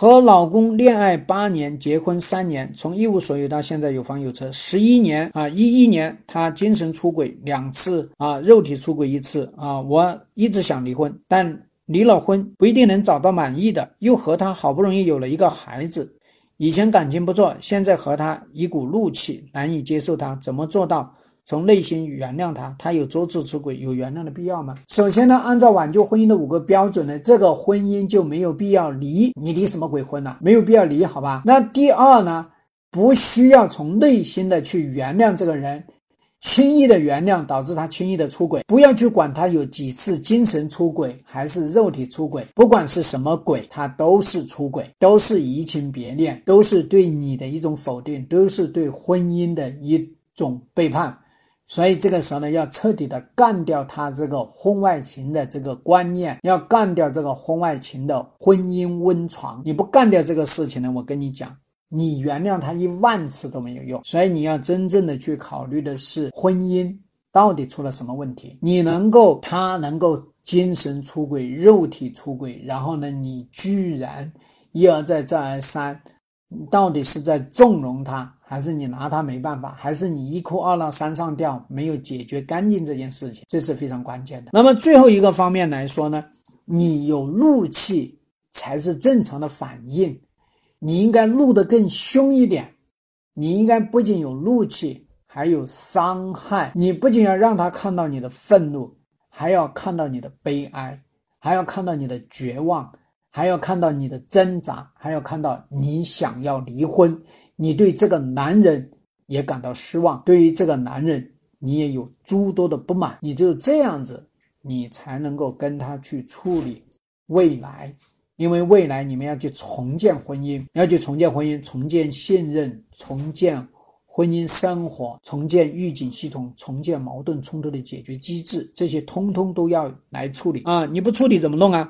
和老公恋爱八年，结婚三年，从一无所有到现在有房有车，十一年啊，一一年他精神出轨两次啊，肉体出轨一次啊，我一直想离婚，但离了婚不一定能找到满意的，又和他好不容易有了一个孩子，以前感情不错，现在和他一股怒气，难以接受他，怎么做到？从内心原谅他，他有多次出轨，有原谅的必要吗？首先呢，按照挽救婚姻的五个标准呢，这个婚姻就没有必要离，你离什么鬼婚呢？没有必要离，好吧？那第二呢，不需要从内心的去原谅这个人，轻易的原谅导致他轻易的出轨，不要去管他有几次精神出轨还是肉体出轨，不管是什么鬼，他都是出轨，都是移情别恋，都是对你的一种否定，都是对婚姻的一种背叛。所以这个时候呢，要彻底的干掉他这个婚外情的这个观念，要干掉这个婚外情的婚姻温床。你不干掉这个事情呢，我跟你讲，你原谅他一万次都没有用。所以你要真正的去考虑的是婚姻到底出了什么问题。你能够，他能够精神出轨、肉体出轨，然后呢，你居然一而再、再而三，你到底是在纵容他？还是你拿他没办法，还是你一哭二闹三上吊，没有解决干净这件事情，这是非常关键的。那么最后一个方面来说呢，你有怒气才是正常的反应，你应该怒得更凶一点，你应该不仅有怒气，还有伤害。你不仅要让他看到你的愤怒，还要看到你的悲哀，还要看到你的绝望。还要看到你的挣扎，还要看到你想要离婚，你对这个男人也感到失望，对于这个男人你也有诸多的不满，你只有这样子，你才能够跟他去处理未来，因为未来你们要去重建婚姻，要去重建婚姻，重建信任，重建婚姻生活，重建预警系统，重建矛盾冲突的解决机制，这些通通都要来处理啊！你不处理怎么弄啊？